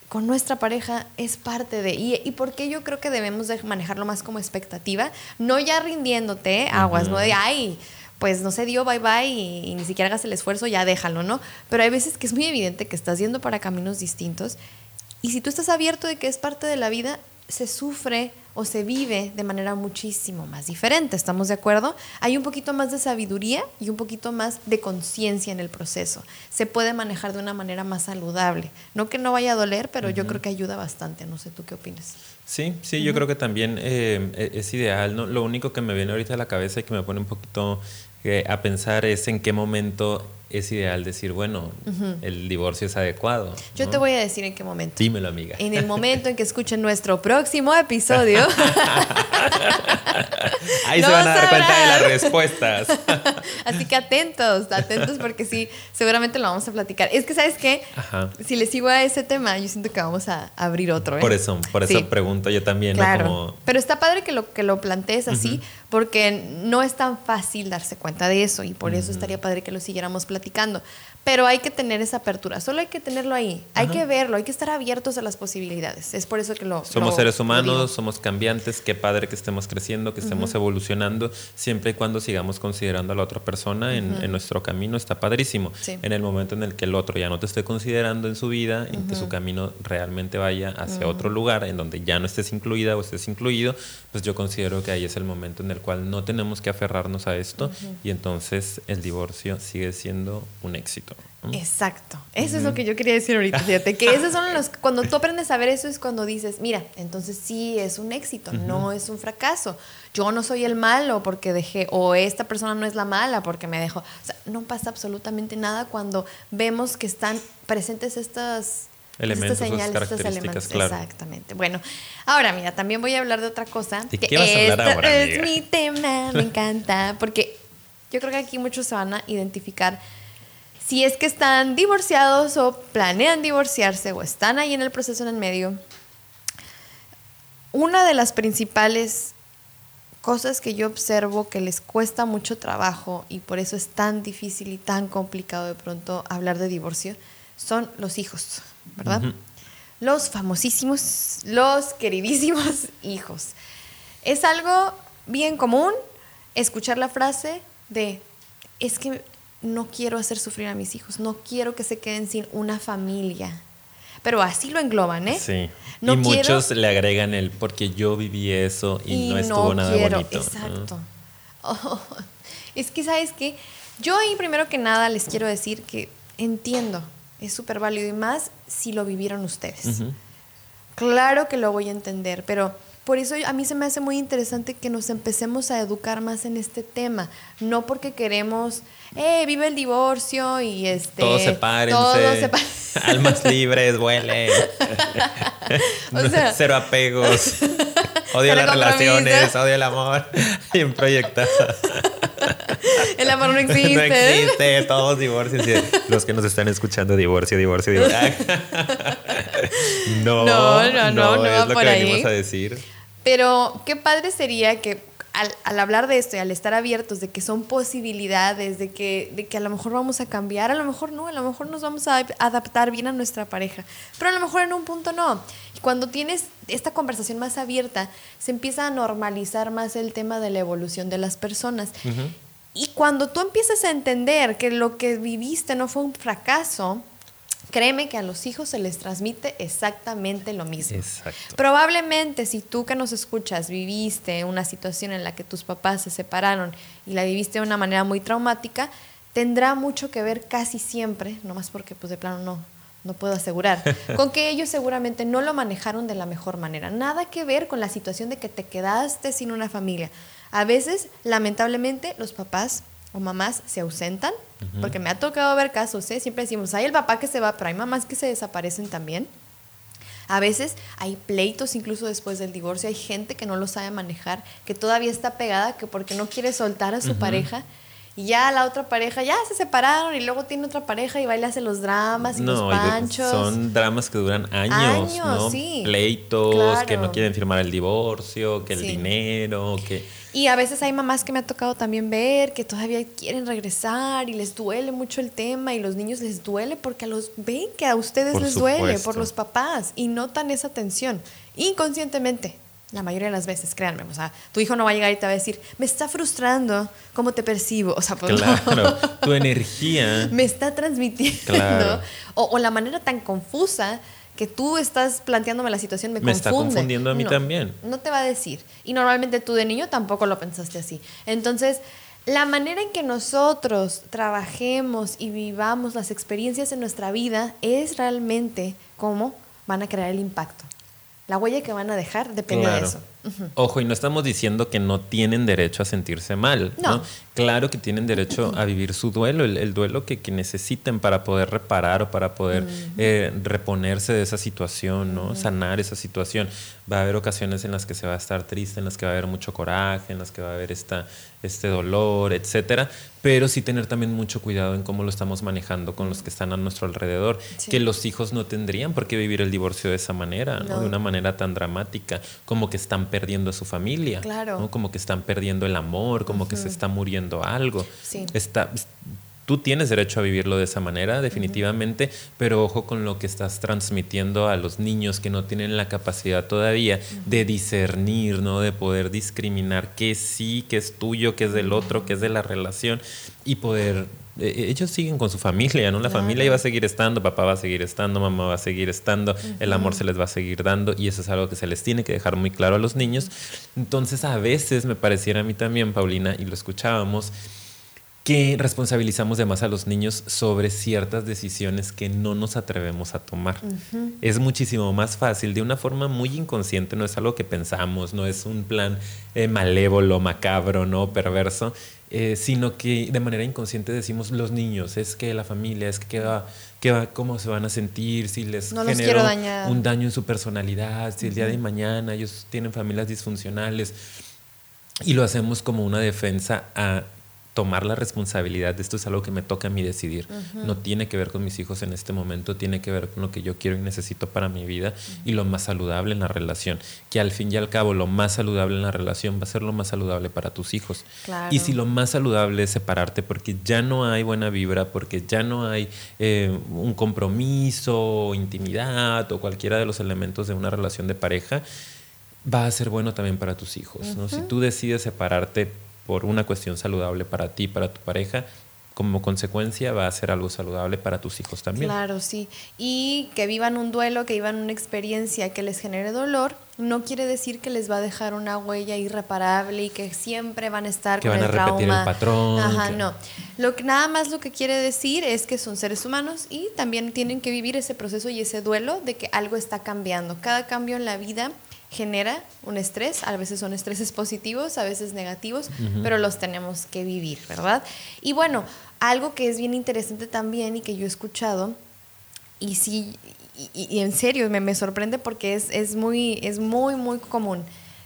con nuestra pareja es parte de. Y, y porque yo creo que debemos de manejarlo más como expectativa, no ya rindiéndote, aguas, no de, ay, pues no se dio, bye bye, y, ni siquiera hagas el esfuerzo, ya déjalo, ¿no? Pero hay veces que es muy evidente que estás yendo para caminos distintos y si tú estás abierto de que es parte de la vida, se sufre o se vive de manera muchísimo más diferente, ¿estamos de acuerdo? Hay un poquito más de sabiduría y un poquito más de conciencia en el proceso. Se puede manejar de una manera más saludable. No que no vaya a doler, pero yo creo que ayuda bastante. No sé, ¿tú qué opinas? Sí, sí, yo creo que también eh, e, es ideal. ¿no? Lo único que me viene ahorita a la cabeza y que me pone un poquito eh, a pensar es en qué momento es ideal decir, bueno, el divorcio es adecuado. Yo te voy a decir en qué momento. Dímelo, amiga. En el momento en que escuchen nuestro próximo episodio. Ahí se van a dar cuenta de las respuestas. Así que atentos, atentos porque sí, seguramente lo vamos a platicar. Es que, ¿sabes qué? Si le sigo a ese tema, yo siento que vamos a abrir otro. ¿eh? Por eso, por eso pregunto yo también. Claro. Pero está padre que lo, que lo plantees así, porque no es tan fácil darse cuenta de eso y por eso estaría padre que lo siguiéramos platicando platicando. Pero hay que tener esa apertura, solo hay que tenerlo ahí, hay que verlo, hay que estar abiertos a las posibilidades. Es por eso que lo... Somos seres humanos, somos cambiantes, qué padre que estemos creciendo, que estemos evolucionando, siempre y cuando sigamos considerando a la otra persona en, nuestro camino, está padrísimo. En el momento en el que el otro ya no te esté considerando en su vida, en que su camino realmente vaya hacia otro lugar, en donde ya no estés incluida o estés incluido, pues yo considero que ahí es el momento en el cual no tenemos que aferrarnos a esto y entonces el divorcio sigue siendo un éxito. Exacto. Eso es lo que yo quería decir ahorita. Fíjate que esos son los. Cuando tú aprendes a ver eso, es cuando dices, mira, entonces sí es un éxito, no es un fracaso. Yo no soy el malo porque dejé, o esta persona no es la mala porque me dejó. O sea, no pasa absolutamente nada cuando vemos que están presentes estas. Elementos, estas señales, estos elementos. Claro. Exactamente. Bueno, ahora mira, también voy a hablar de otra cosa. ¿De qué vas a hablar ahora, Es mi tema, me encanta, porque yo creo que aquí muchos se van a identificar si es que están divorciados o planean divorciarse o están ahí en el proceso en el medio, una de las principales cosas que yo observo que les cuesta mucho trabajo y por eso es tan difícil y tan complicado de pronto hablar de divorcio son los hijos, ¿verdad? Los famosísimos, los queridísimos hijos. Es algo bien común escuchar la frase de, es que no quiero hacer sufrir a mis hijos, no quiero que se queden sin una familia. Pero así lo engloban, ¿eh? Sí. y muchos le agregan el porque yo viví eso y, no estuvo nada bonito. Exacto. Oh, es que, ¿sabes qué? Yo ahí primero que nada les quiero decir que entiendo, es súper válido y más si lo vivieron ustedes. Claro que lo voy a entender, pero por eso a mí se me hace muy interesante que nos empecemos a educar más en este tema, no porque queremos, eh, vive el divorcio y este... Todos sepárense, todos almas libres, vuelen, cero apegos, odio las relaciones, odio el amor, bien proyectado. El amor no existe. No existe, todos divorcios. Los que nos están escuchando, divorcio, divorcio, divorcio. no, no, no, no, no, es lo que venimos a decir. Pero qué padre sería que al, al, hablar de esto y al estar abiertos de que son posibilidades, de que, de que a lo mejor vamos a cambiar, a lo mejor no, a lo mejor nos vamos a adaptar bien a nuestra pareja, pero a lo mejor en un punto no. Y cuando tienes esta conversación más abierta, se empieza a normalizar más el tema de la evolución de las personas. Y cuando tú empiezas a entender que lo que viviste no fue un fracaso, Créeme que a los hijos se les transmite exactamente lo mismo. Exacto. Probablemente si tú que nos escuchas viviste una situación en la que tus papás se separaron y la viviste de una manera muy traumática, tendrá mucho que ver casi siempre, no más porque pues de plano no, no puedo asegurar, con que ellos seguramente no lo manejaron de la mejor manera. Nada que ver con la situación de que te quedaste sin una familia. A veces, lamentablemente, los papás o mamás se ausentan, porque me ha tocado ver casos, ¿eh? siempre decimos, hay el papá que se va, pero hay mamás que se desaparecen también. A veces hay pleitos incluso después del divorcio, hay gente que no lo sabe manejar, que todavía está pegada, que porque no quiere soltar a su pareja. Y ya la otra pareja, ya se separaron y luego tiene otra pareja y va y le hace los dramas y los panchos. Son dramas que duran años, ¿no? Pleitos, que no quieren firmar el divorcio, que el dinero, que y a veces hay mamás que me ha tocado también ver que todavía quieren regresar y les duele mucho el tema y los niños les duele porque a los ven que a ustedes les duele por los papás y notan esa tensión inconscientemente. La mayoría de las veces, créanme. O sea, tu hijo no va a llegar y te va a decir, me está frustrando, ¿cómo te percibo? O sea, pues claro, tu energía. me está transmitiendo. O, la manera tan confusa que tú estás planteándome la situación me, me está confundiendo a mí también. No te va a decir. Y normalmente tú de niño tampoco lo pensaste así. Entonces, la manera en que nosotros trabajemos y vivamos las experiencias en nuestra vida es realmente cómo van a crear el impacto. La huella que van a dejar depende de eso. Ojo, y no estamos diciendo que no tienen derecho a sentirse mal. No. Claro que tienen derecho a vivir su duelo, el, duelo que, necesiten para poder reparar o para poder eh, reponerse de esa situación, ¿no? sanar esa situación. Va a haber ocasiones en las que se va a estar triste, en las que va a haber mucho coraje, en las que va a haber esta, este dolor, etcétera. Pero sí tener también mucho cuidado en cómo lo estamos manejando con los que están a nuestro alrededor. Que los hijos no tendrían por qué vivir el divorcio de esa manera, ¿no? de una manera tan dramática, como que están perdiendo a su familia, claro. como que están perdiendo el amor, como que se está muriendo algo. Está, tú tienes derecho a vivirlo de esa manera, definitivamente, pero ojo con lo que estás transmitiendo a los niños que no tienen la capacidad todavía de discernir, ¿no? De poder discriminar qué sí, qué es tuyo, qué es del otro, qué es de la relación y poder ellos siguen con su familia, ¿no? La familia iba a seguir estando, papá va a seguir estando, mamá va a seguir estando, el amor se les va a seguir dando y eso es algo que se les tiene que dejar muy claro a los niños. Entonces a veces me pareciera a mí también, Paulina, y lo escuchábamos, que responsabilizamos de más a los niños sobre ciertas decisiones que no nos atrevemos a tomar. Es muchísimo más fácil, de una forma muy inconsciente, no es algo que pensamos, no es un plan eh, malévolo, macabro, no perverso, eh, sino que de manera inconsciente decimos los niños, es que la familia, es que va, que va, cómo se van a sentir, si les no genera un daño en su personalidad, si el día de mañana ellos tienen familias disfuncionales. Y lo hacemos como una defensa a tomar la responsabilidad de esto es algo que me toca a mí decidir. No tiene que ver con mis hijos en este momento, tiene que ver con lo que yo quiero y necesito para mi vida y lo más saludable en la relación. Que al fin y al cabo lo más saludable en la relación va a ser lo más saludable para tus hijos. Y si lo más saludable es separarte porque ya no hay buena vibra, porque ya no hay eh, un compromiso, intimidad o cualquiera de los elementos de una relación de pareja, va a ser bueno también para tus hijos. ¿no? Si tú decides separarte por una cuestión saludable para ti, para tu pareja, como consecuencia va a ser algo saludable para tus hijos también. Claro, sí. Y que vivan un duelo, que vivan una experiencia que les genere dolor, no quiere decir que les va a dejar una huella irreparable y que siempre van a estar que van a repetir el patrón. Ajá, no. Lo que nada más lo que quiere decir es que son seres humanos y también tienen que vivir ese proceso y ese duelo de que algo está cambiando. Cada cambio en la vida genera un estrés, a veces son estreses positivos, a veces negativos, pero los tenemos que vivir, ¿verdad? Y bueno, algo que es bien interesante también y que yo he escuchado, y sí, y, en serio me, me, sorprende porque es, es, muy, es muy, muy común,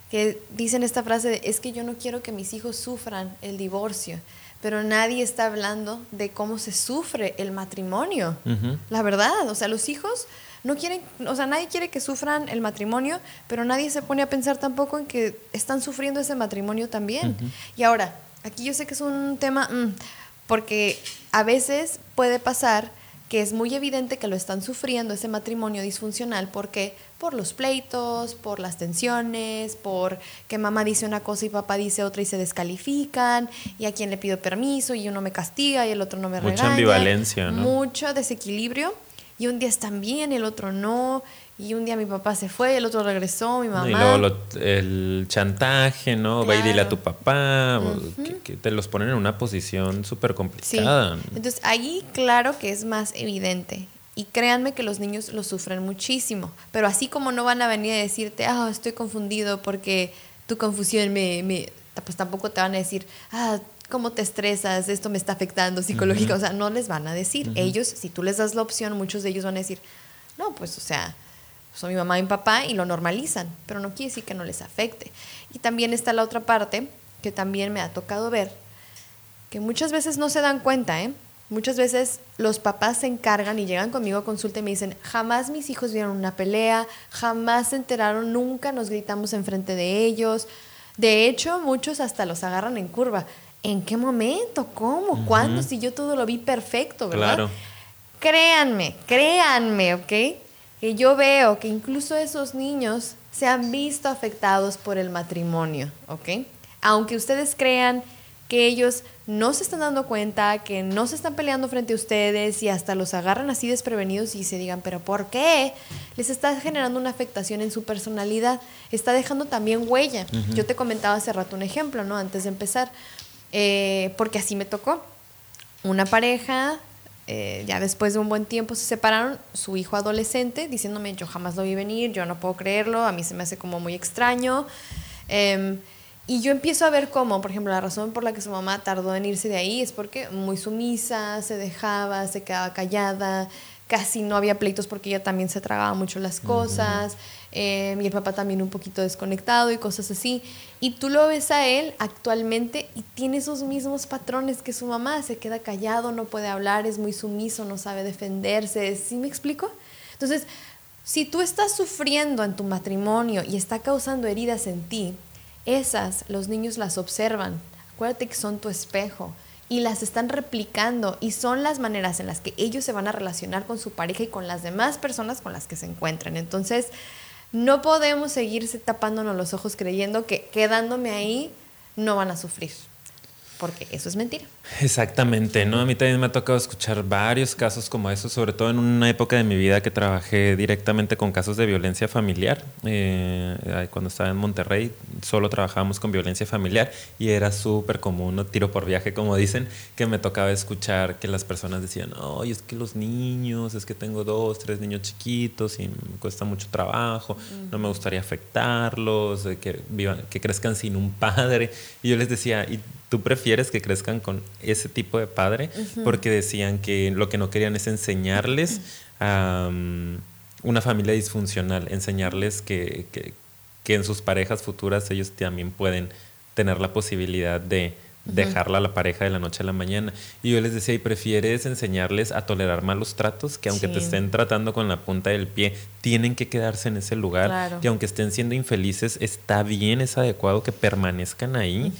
que dicen esta frase, es que yo no quiero que mis hijos sufran el divorcio, pero nadie está hablando de cómo se sufre el matrimonio, la verdad, o sea, los hijos no quieren, o sea, nadie quiere que sufran el matrimonio, pero nadie se pone a pensar tampoco en que están sufriendo ese matrimonio también. Y ahora, aquí yo sé que es un tema, mm, porque a veces puede pasar que es muy evidente que lo están sufriendo ese matrimonio disfuncional porque por los pleitos, por las tensiones, por que mamá dice una cosa y papá dice otra y se descalifican y a quien le pido permiso y uno me castiga y el otro no me regaña. Mucha ambivalencia, ¿no? Mucho desequilibrio y un día están bien el otro no, y un día mi papá se fue, el otro regresó, mi mamá. Y luego el chantaje, ¿no? Va y dile a tu papá, que, te los ponen en una posición súper complicada. Entonces ahí claro que es más evidente. Y créanme que los niños lo sufren muchísimo, pero así como no van a venir a decirte, ah, estoy confundido porque tu confusión me, me pues tampoco te van a decir, ah, cómo te estresas, esto me está afectando psicológica, o sea, no les van a decir. Ellos, si tú les das la opción, muchos de ellos van a decir, no, pues, o sea, son mi mamá y mi papá y lo normalizan, pero no quiere decir que no les afecte. Y también está la otra parte que también me ha tocado ver, que muchas veces no se dan cuenta, ¿eh? Muchas veces los papás se encargan y llegan conmigo a consulta y me dicen, jamás mis hijos vieron una pelea, jamás se enteraron, nunca nos gritamos enfrente de ellos. De hecho, muchos hasta los agarran en curva. ¿En qué momento? ¿Cómo? ¿Cuándo? Si yo todo lo vi perfecto, ¿verdad? Claro. Créanme, créanme, ¿ok? que yo veo que incluso esos niños se han visto afectados por el matrimonio, ¿ok? Aunque ustedes crean que ellos no se están dando cuenta, que no se están peleando frente a ustedes y hasta los agarran así desprevenidos y se digan, pero ¿por qué? Les está generando una afectación en su personalidad, está dejando también huella. Yo te comentaba hace rato un ejemplo, ¿no? Antes de empezar, eh, porque así me tocó. Una pareja, eh, ya después de un buen tiempo se separaron, su hijo adolescente, diciéndome, yo jamás lo vi venir, yo no puedo creerlo, a mí se me hace como muy extraño. Em, y yo empiezo a ver cómo, por ejemplo, la razón por la que su mamá tardó en irse de ahí es porque muy sumisa, se dejaba, se quedaba callada, casi no había pleitos porque ella también se tragaba mucho las cosas, eh, y el papá también un poquito desconectado y cosas así. Y tú lo ves a él actualmente y tiene esos mismos patrones que su mamá, se queda callado, no puede hablar, es muy sumiso, no sabe defenderse, ¿sí me explico? Entonces, si tú estás sufriendo en tu matrimonio y está causando heridas en ti, esas los niños las observan. Acuérdate que son tu espejo y las están replicando y son las maneras en las que ellos se van a relacionar con su pareja y con las demás personas con las que se encuentran. Entonces, no podemos seguirse tapándonos los ojos creyendo que quedándome ahí no van a sufrir porque eso es mentira. Exactamente, ¿no? A mí también me ha tocado escuchar varios casos como esos, sobre todo en una época de mi vida que trabajé directamente con casos de violencia familiar. Eh, cuando estaba en Monterrey, solo trabajábamos con violencia familiar y era súper común, ¿no? tiro por viaje, como dicen, que me tocaba escuchar que las personas decían, oye, es que los niños, es que tengo dos, tres niños chiquitos y me cuesta mucho trabajo, no me gustaría afectarlos, que, vivan, que crezcan sin un padre. Y yo les decía, ¿y tú prefieres que crezcan con ese tipo de padre, porque decían que lo que no querían es enseñarles a una familia disfuncional, enseñarles que, que, en sus parejas futuras ellos también pueden tener la posibilidad de dejarla a la pareja de la noche a la mañana. Y yo les decía, ¿y prefieres enseñarles a tolerar malos tratos? Que aunque te estén tratando con la punta del pie, tienen que quedarse en ese lugar. Que aunque estén siendo infelices, está bien, es adecuado que permanezcan ahí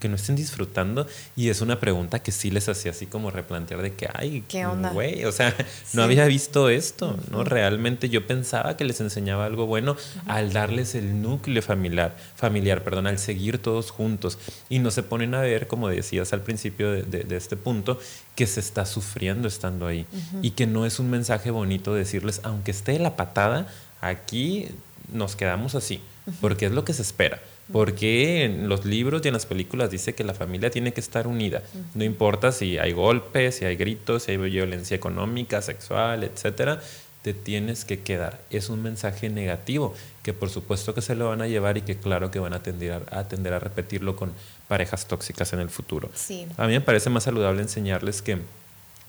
que no estén disfrutando? Y es una pregunta que sí les hacía así como replantear de que, ay, ¿qué onda? Güey, o sea, no había visto esto, ¿no? Realmente yo pensaba que les enseñaba algo bueno al darles el núcleo familiar, familiar, perdón, al seguir todos juntos. Y no se ponen a ver, como decías al principio de, este punto, que se está sufriendo estando ahí. Y que no es un mensaje bonito decirles, aunque esté la patada, aquí nos quedamos así, porque es lo que se espera. Porque en los libros y en las películas dice que la familia tiene que estar unida. No importa si hay golpes, si hay gritos, si hay violencia económica, sexual, etcétera, te tienes que quedar. Es un mensaje negativo que por supuesto que se lo van a llevar y que claro que van a tender a, a, a repetirlo con parejas tóxicas en el futuro. A mí me parece más saludable enseñarles que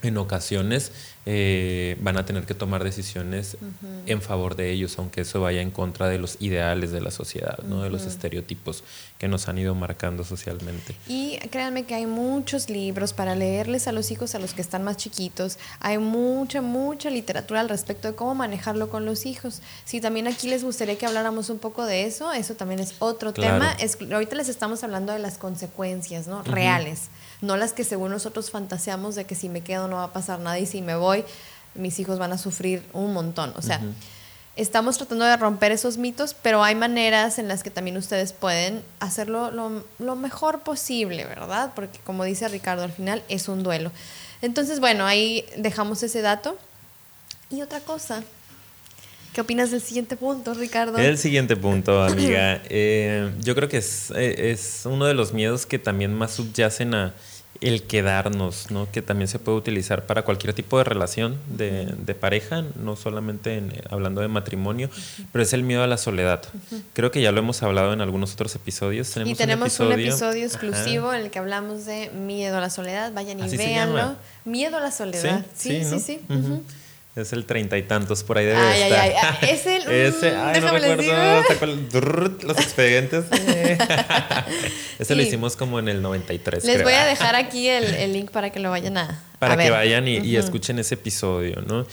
en ocasiones eh, van a tener que tomar decisiones en favor de ellos, aunque eso vaya en contra de los ideales de la sociedad, ¿no? de los estereotipos que nos han ido marcando socialmente. Y créanme que hay muchos libros para leerles a los hijos, a los que están más chiquitos. Hay mucha, mucha literatura al respecto de cómo manejarlo con los hijos. Si también aquí les gustaría que habláramos un poco de eso, eso también es otro tema. Es, ahorita les estamos hablando de las consecuencias ¿no? reales no las que según nosotros fantaseamos de que si me quedo no va a pasar nada y si me voy, mis hijos van a sufrir un montón. O sea, estamos tratando de romper esos mitos, pero hay maneras en las que también ustedes pueden hacerlo lo, mejor posible, ¿verdad? Porque como dice Ricardo, al final es un duelo. Entonces, bueno, ahí dejamos ese dato. Y otra cosa, ¿Qué opinas del siguiente punto, Ricardo? El siguiente punto, amiga. Eh, yo creo que es, eh, es, uno de los miedos que también más subyacen a, el quedarnos, ¿no? que también se puede utilizar para cualquier tipo de relación de, pareja, no solamente hablando de matrimonio, pero es el miedo a la soledad. Creo que ya lo hemos hablado en algunos otros episodios. Tenemos y tenemos un episodio, exclusivo en el que hablamos de miedo a la soledad. Vayan y véanlo. Miedo a la soledad. Sí, sí, sí. Es el treinta y tantos, por ahí debe ay, estar. Ay, ay, Es el. Ese, ay, no recuerdo. Los expedientes. Ese lo hicimos como en el 93. Les voy a dejar aquí el, el, link para que lo vayan a. Para que vayan y, y, escuchen ese episodio, ¿no?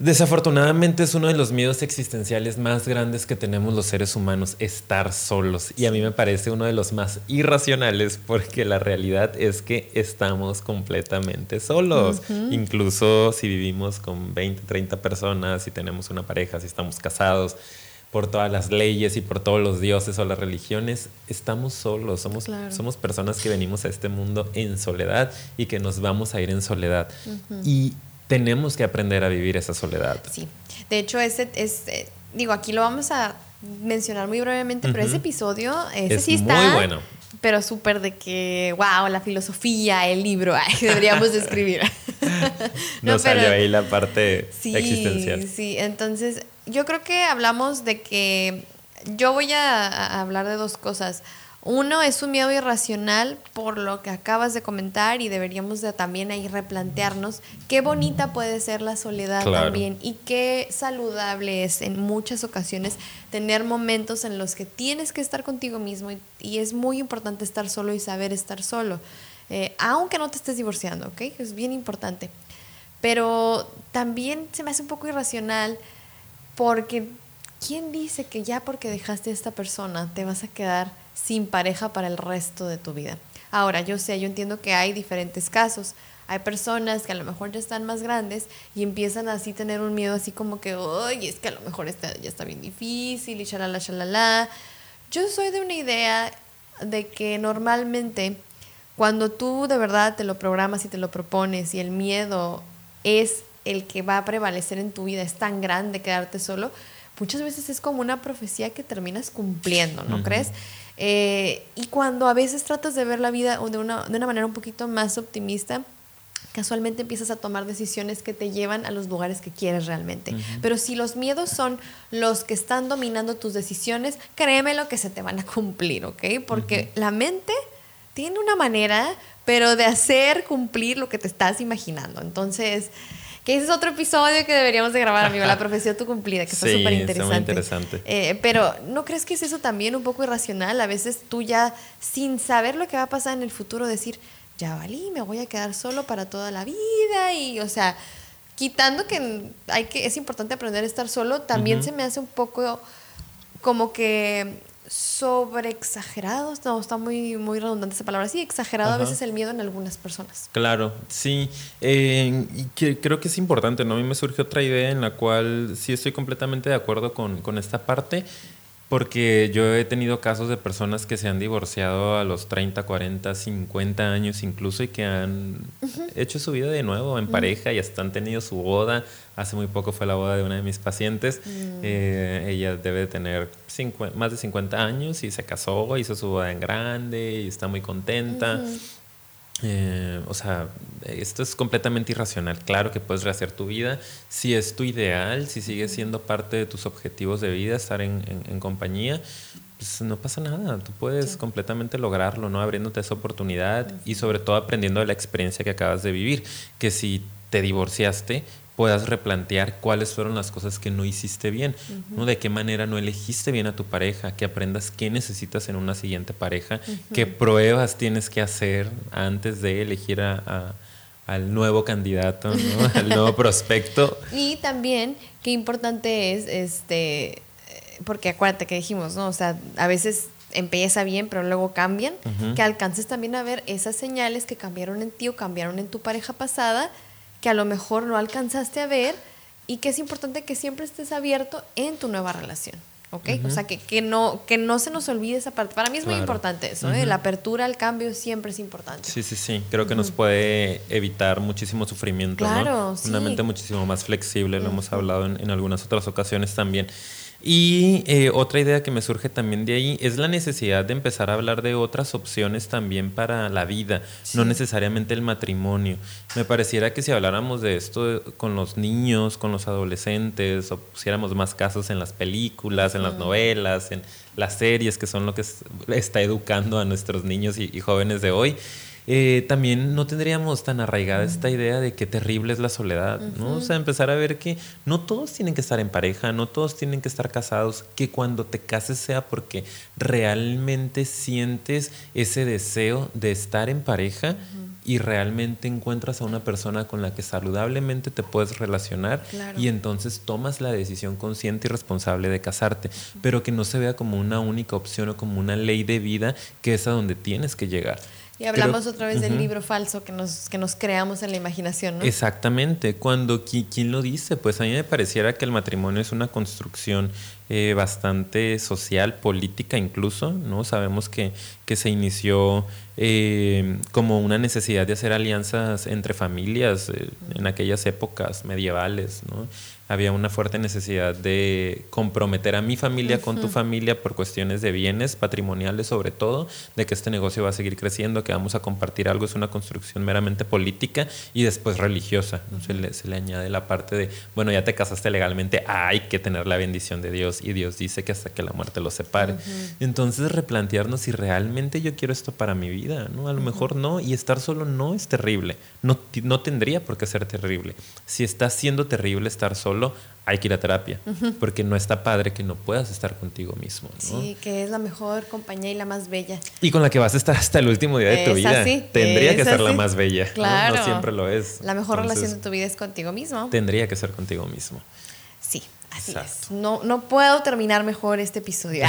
Desafortunadamente es uno de los miedos existenciales más grandes que tenemos los seres humanos, estar solos. Y a mí me parece uno de los más irracionales porque la realidad es que estamos completamente solos. Incluso si vivimos con 20, 30 personas, si tenemos una pareja, si estamos casados, por todas las leyes y por todos los dioses o las religiones, estamos solos, somos, somos personas que venimos a este mundo en soledad y que nos vamos a ir en soledad. Y tenemos que aprender a vivir esa soledad. Sí, de hecho, ese es, eh, digo, aquí lo vamos a mencionar muy brevemente, pero ese episodio, ese es sí está. Muy bueno. Pero súper de que, wow, la filosofía, el libro, deberíamos escribir. no, salió ahí la parte sí, existencial. Sí, entonces yo creo que hablamos de que yo voy a hablar de dos cosas. Uno es un miedo irracional por lo que acabas de comentar y deberíamos de también ahí replantearnos qué bonita puede ser la soledad también y qué saludable es en muchas ocasiones tener momentos en los que tienes que estar contigo mismo y, es muy importante estar solo y saber estar solo, eh, aunque no te estés divorciando, ¿ok? Es bien importante. Pero también se me hace un poco irracional porque ¿quién dice que ya porque dejaste a esta persona te vas a quedar sin pareja para el resto de tu vida. Ahora, yo sé, yo entiendo que hay diferentes casos. Hay personas que a lo mejor ya están más grandes y empiezan así a tener un miedo así como que, oye, es que a lo mejor está, ya está bien difícil y shalala, shalala. Yo soy de una idea de que normalmente cuando tú de verdad te lo programas y te lo propones y el miedo es el que va a prevalecer en tu vida, es tan grande quedarte solo, muchas veces es como una profecía que terminas cumpliendo, ¿no crees? Eh, y cuando a veces tratas de ver la vida de una, de una manera un poquito más optimista, casualmente empiezas a tomar decisiones que te llevan a los lugares que quieres realmente. Pero si los miedos son los que están dominando tus decisiones, créeme lo que se te van a cumplir, ¿ok? Porque la mente tiene una manera, pero de hacer cumplir lo que te estás imaginando. Entonces, que ese es otro episodio que deberíamos de grabar, amigo, la profecía tu cumplida, que está súper interesante. interesante. Eh, pero ¿no crees que es eso también un poco irracional? A veces tú ya, sin saber lo que va a pasar en el futuro, decir, ya valí, me voy a quedar solo para toda la vida y, o sea, quitando que hay que es importante aprender a estar solo, también se me hace un poco como que sobre exagerado, no, está muy, muy redundante esa palabra, sí, exagerado a veces el miedo en algunas personas. Claro, sí, eh, y que, creo que es importante, ¿no? A mí me surge otra idea en la cual sí estoy completamente de acuerdo con, con esta parte, porque yo he tenido casos de personas que se han divorciado a los 30, 40, 50 años incluso y que han hecho su vida de nuevo en pareja y hasta han tenido su boda. Hace muy poco fue la boda de una de mis pacientes. Mm. Eh, ella debe de tener más de 50 años y se casó, hizo su boda en grande y está muy contenta. Eh, o sea, esto es completamente irracional. Claro que puedes rehacer tu vida. Si es tu ideal, si sigue siendo parte de tus objetivos de vida, estar en, compañía, pues no pasa nada. Tú puedes completamente lograrlo, ¿no? Abriéndote esa oportunidad y sobre todo aprendiendo de la experiencia que acabas de vivir. Que si te divorciaste, puedas replantear cuáles fueron las cosas que no hiciste bien, ¿no? De qué manera no elegiste bien a tu pareja, que aprendas qué necesitas en una siguiente pareja, qué pruebas tienes que hacer antes de elegir a, al nuevo candidato, al nuevo prospecto. Y también qué importante es, este, porque acuérdate que dijimos, ¿no? O sea, a veces empieza bien, pero luego cambian, que alcances también a ver esas señales que cambiaron en ti o cambiaron en tu pareja pasada que a lo mejor no alcanzaste a ver y que es importante que siempre estés abierto en tu nueva relación. ¿ok? O sea, que, que, no, que no se nos olvide esa parte. Para mí es muy importante eso, ¿eh? La apertura al cambio siempre es importante. Sí, sí, sí. Creo que nos puede evitar muchísimo sufrimiento, claro, Una mente muchísimo más flexible, lo hemos hablado en, en, algunas otras ocasiones también. Y eh, otra idea que me surge también de ahí es la necesidad de empezar a hablar de otras opciones también para la vida, no necesariamente el matrimonio. Me pareciera que si habláramos de esto con los niños, con los adolescentes, o pusiéramos más casos en las películas, en las novelas, en las series, que son lo que está educando a nuestros niños y jóvenes de hoy, eh, también no tendríamos tan arraigada esta idea de qué terrible es la soledad, ¿no? O sea, empezar a ver que no todos tienen que estar en pareja, no todos tienen que estar casados, que cuando te cases sea porque realmente sientes ese deseo de estar en pareja y realmente encuentras a una persona con la que saludablemente te puedes relacionar y entonces tomas la decisión consciente y responsable de casarte, pero que no se vea como una única opción o como una ley de vida que es a donde tienes que llegar. Y hablamos otra vez del libro falso que nos, que nos creamos en la imaginación, ¿no? Exactamente. Cuando, ¿quién lo dice? Pues a mí me pareciera que el matrimonio es una construcción eh, bastante social, política incluso, ¿no? Sabemos que, que se inició eh, como una necesidad de hacer alianzas entre familias eh, en aquellas épocas medievales, ¿no? Había una fuerte necesidad de comprometer a mi familia con tu familia por cuestiones de bienes patrimoniales sobre todo, de que este negocio va a seguir creciendo, que vamos a compartir algo, es una construcción meramente política y después religiosa. Se, le, se le añade la parte de, bueno, ya te casaste legalmente, hay que tener la bendición de Dios y Dios dice que hasta que la muerte los separe. Entonces replantearnos si realmente yo quiero esto para mi vida, ¿no? A lo mejor no, y estar solo no es terrible, no, no tendría por qué ser terrible. Si está siendo terrible estar solo, hay que ir a terapia, porque no está padre que no puedas estar contigo mismo. Sí, que es la mejor compañía y la más bella. Y con la que vas a estar hasta el último día de tu vida. tendría que ser la más bella. Claro. ¿no? siempre lo es. La mejor relación de tu vida es contigo mismo. Tendría que ser contigo mismo. Sí. Así es. No, no puedo terminar mejor este episodio.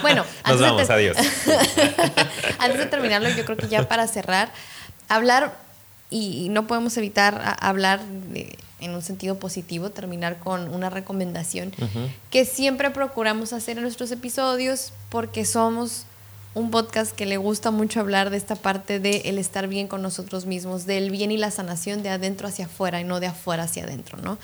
Bueno, nos vamos, adiós. antes de terminarlo, yo creo que ya para cerrar, hablar, y no podemos evitar hablar de, en un sentido positivo, terminar con una recomendación que siempre procuramos hacer en nuestros episodios porque somos un podcast que le gusta mucho hablar de esta parte de el estar bien con nosotros mismos, del bien y la sanación de adentro hacia afuera y no de afuera hacia adentro, ¿no?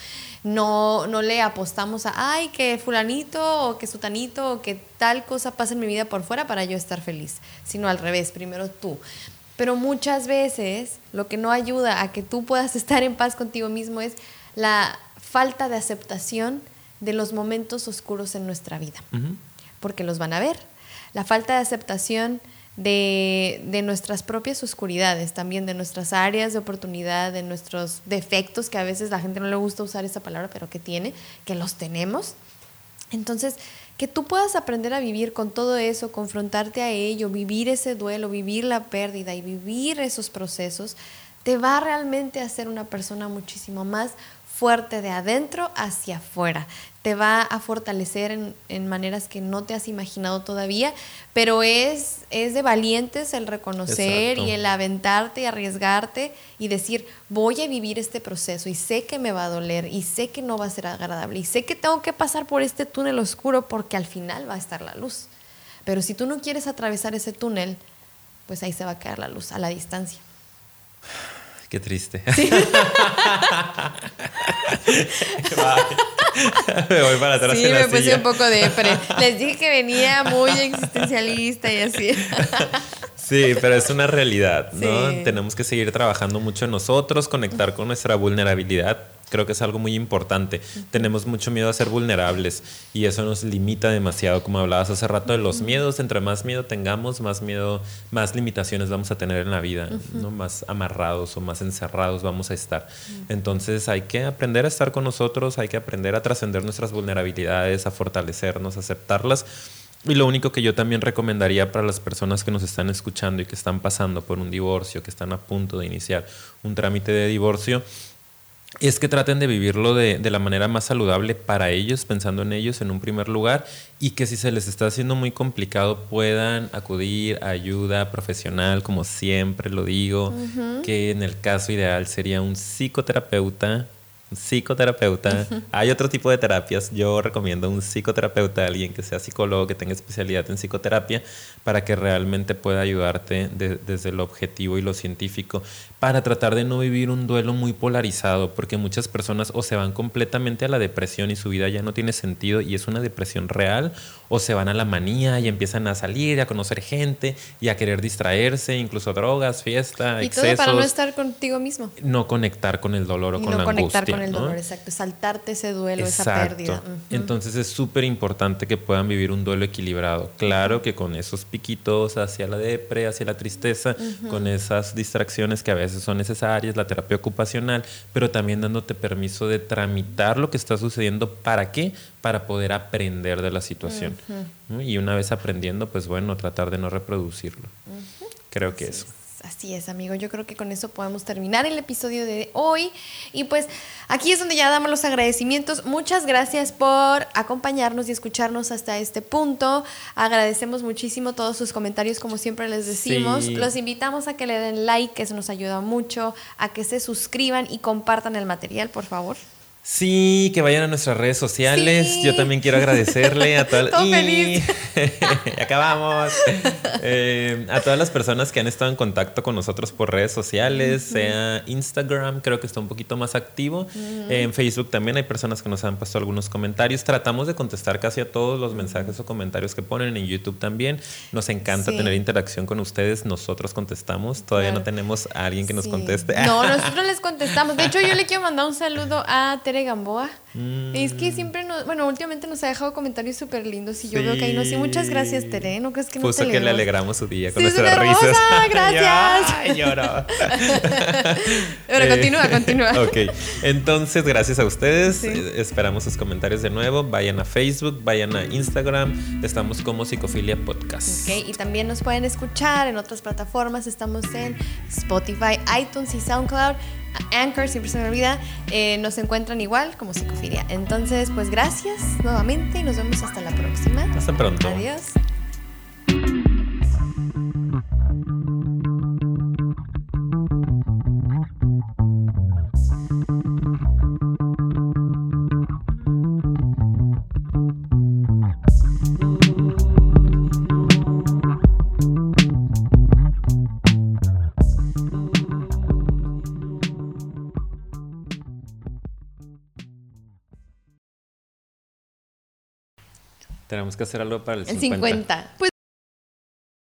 No, no le apostamos a, ay, que fulanito o que sutanito o que tal cosa pase en mi vida por fuera para yo estar feliz, sino al revés, primero tú. Pero muchas veces lo que no ayuda a que tú puedas estar en paz contigo mismo es la falta de aceptación de los momentos oscuros en nuestra vida, porque los van a ver. La falta de aceptación de, de, nuestras propias oscuridades, también de nuestras áreas de oportunidad, de nuestros defectos, que a veces la gente no le gusta usar esa palabra, pero que tiene, que los tenemos. Entonces, que tú puedas aprender a vivir con todo eso, confrontarte a ello, vivir ese duelo, vivir la pérdida y vivir esos procesos, te va realmente a hacer una persona muchísimo más fuerte de adentro hacia afuera. Te va a fortalecer en, maneras que no te has imaginado todavía, pero es, es de valientes el reconocer y el aventarte y arriesgarte y decir, voy a vivir este proceso y sé que me va a doler y sé que no va a ser agradable y sé que tengo que pasar por este túnel oscuro porque al final va a estar la luz. Pero si tú no quieres atravesar ese túnel, pues ahí se va a quedar la luz a la distancia. Qué triste. me voy para atrás. Sí, me puse un poco de. Les dije que venía muy existencialista y así. Sí, pero es una realidad, ¿no? Tenemos que seguir trabajando mucho en nosotros, conectar con nuestra vulnerabilidad. Creo que es algo muy importante. Tenemos mucho miedo a ser vulnerables y eso nos limita demasiado, como hablabas hace rato de los miedos. Entre más miedo tengamos, más miedo, más limitaciones vamos a tener en la vida, ¿no? Más amarrados o más encerrados vamos a estar. Entonces hay que aprender a estar con nosotros, hay que aprender a trascender nuestras vulnerabilidades, a fortalecernos, a aceptarlas y lo único que yo también recomendaría para las personas que nos están escuchando y que están pasando por un divorcio, que están a punto de iniciar un trámite de divorcio, es que traten de vivirlo de, la manera más saludable para ellos, pensando en ellos en un primer lugar, y que si se les está haciendo muy complicado puedan acudir a ayuda profesional, como siempre lo digo, que en el caso ideal sería un psicoterapeuta psicoterapeuta. Hay otro tipo de terapias. Yo recomiendo un psicoterapeuta, alguien que sea psicólogo, que tenga especialidad en psicoterapia, para que realmente pueda ayudarte desde lo objetivo y lo científico, para tratar de no vivir un duelo muy polarizado, porque muchas personas o se van completamente a la depresión y su vida ya no tiene sentido y es una depresión real, o se van a la manía y empiezan a salir, a conocer gente y a querer distraerse, incluso drogas, fiesta, y todo para no estar contigo mismo. No conectar con el dolor o con la angustia el dolor, exacto. Saltarte ese duelo, esa pérdida. Entonces es súper importante que puedan vivir un duelo equilibrado. Claro que con esos piquitos hacia la depre, hacia la tristeza, con esas distracciones que a veces son necesarias, la terapia ocupacional, pero también dándote permiso de tramitar lo que está sucediendo. ¿Para qué? Para poder aprender de la situación. Y una vez aprendiendo, pues bueno, tratar de no reproducirlo. Creo que eso. Así es, amigo. Yo creo que con eso podemos terminar el episodio de hoy. Y pues aquí es donde ya damos los agradecimientos. Muchas gracias por acompañarnos y escucharnos hasta este punto. Agradecemos muchísimo todos sus comentarios, como siempre les decimos. Sí. Los invitamos a que le den like, que eso nos ayuda mucho, a que se suscriban y compartan el material, por favor. Sí, que vayan a nuestras redes sociales. Sí. Yo también quiero agradecerle a todas y- acabamos. Eh, a todas las personas que han estado en contacto con nosotros por redes sociales, sea Instagram, creo que está un poquito más activo. En Facebook también hay personas que nos han puesto algunos comentarios. Tratamos de contestar casi a todos los mensajes o comentarios que ponen en YouTube también. Nos encanta Sí. tener interacción con ustedes. Nosotros contestamos. Todavía no Claro. tenemos a alguien que nos Sí. conteste. No, nosotros les contestamos. De hecho, yo le quiero mandar un saludo a Tere Gamboa. Mm. Es que siempre nos, bueno, últimamente nos ha dejado comentarios súper lindos y yo veo que ahí no sí. Muchas gracias, Tere. ¿No crees que no Puso te que le alegramos su día con Sí, es nuestras risas. gracias. Ay, lloro. Pero Eh, continúa, continúa. Ok, entonces gracias a ustedes. Eh, Esperamos sus comentarios de nuevo. Vayan a Facebook, vayan a Instagram. Estamos como Psicofilia Podcast. Ok, y también nos pueden escuchar en otras plataformas. Estamos en Spotify, iTunes y SoundCloud. Anchor, siempre se me olvida. Eh, nos encuentran igual como Psicofilia. Entonces, pues gracias nuevamente y nos vemos hasta la próxima. Hasta pronto. Adiós. Tenemos que hacer algo para el El 50. 50. Pues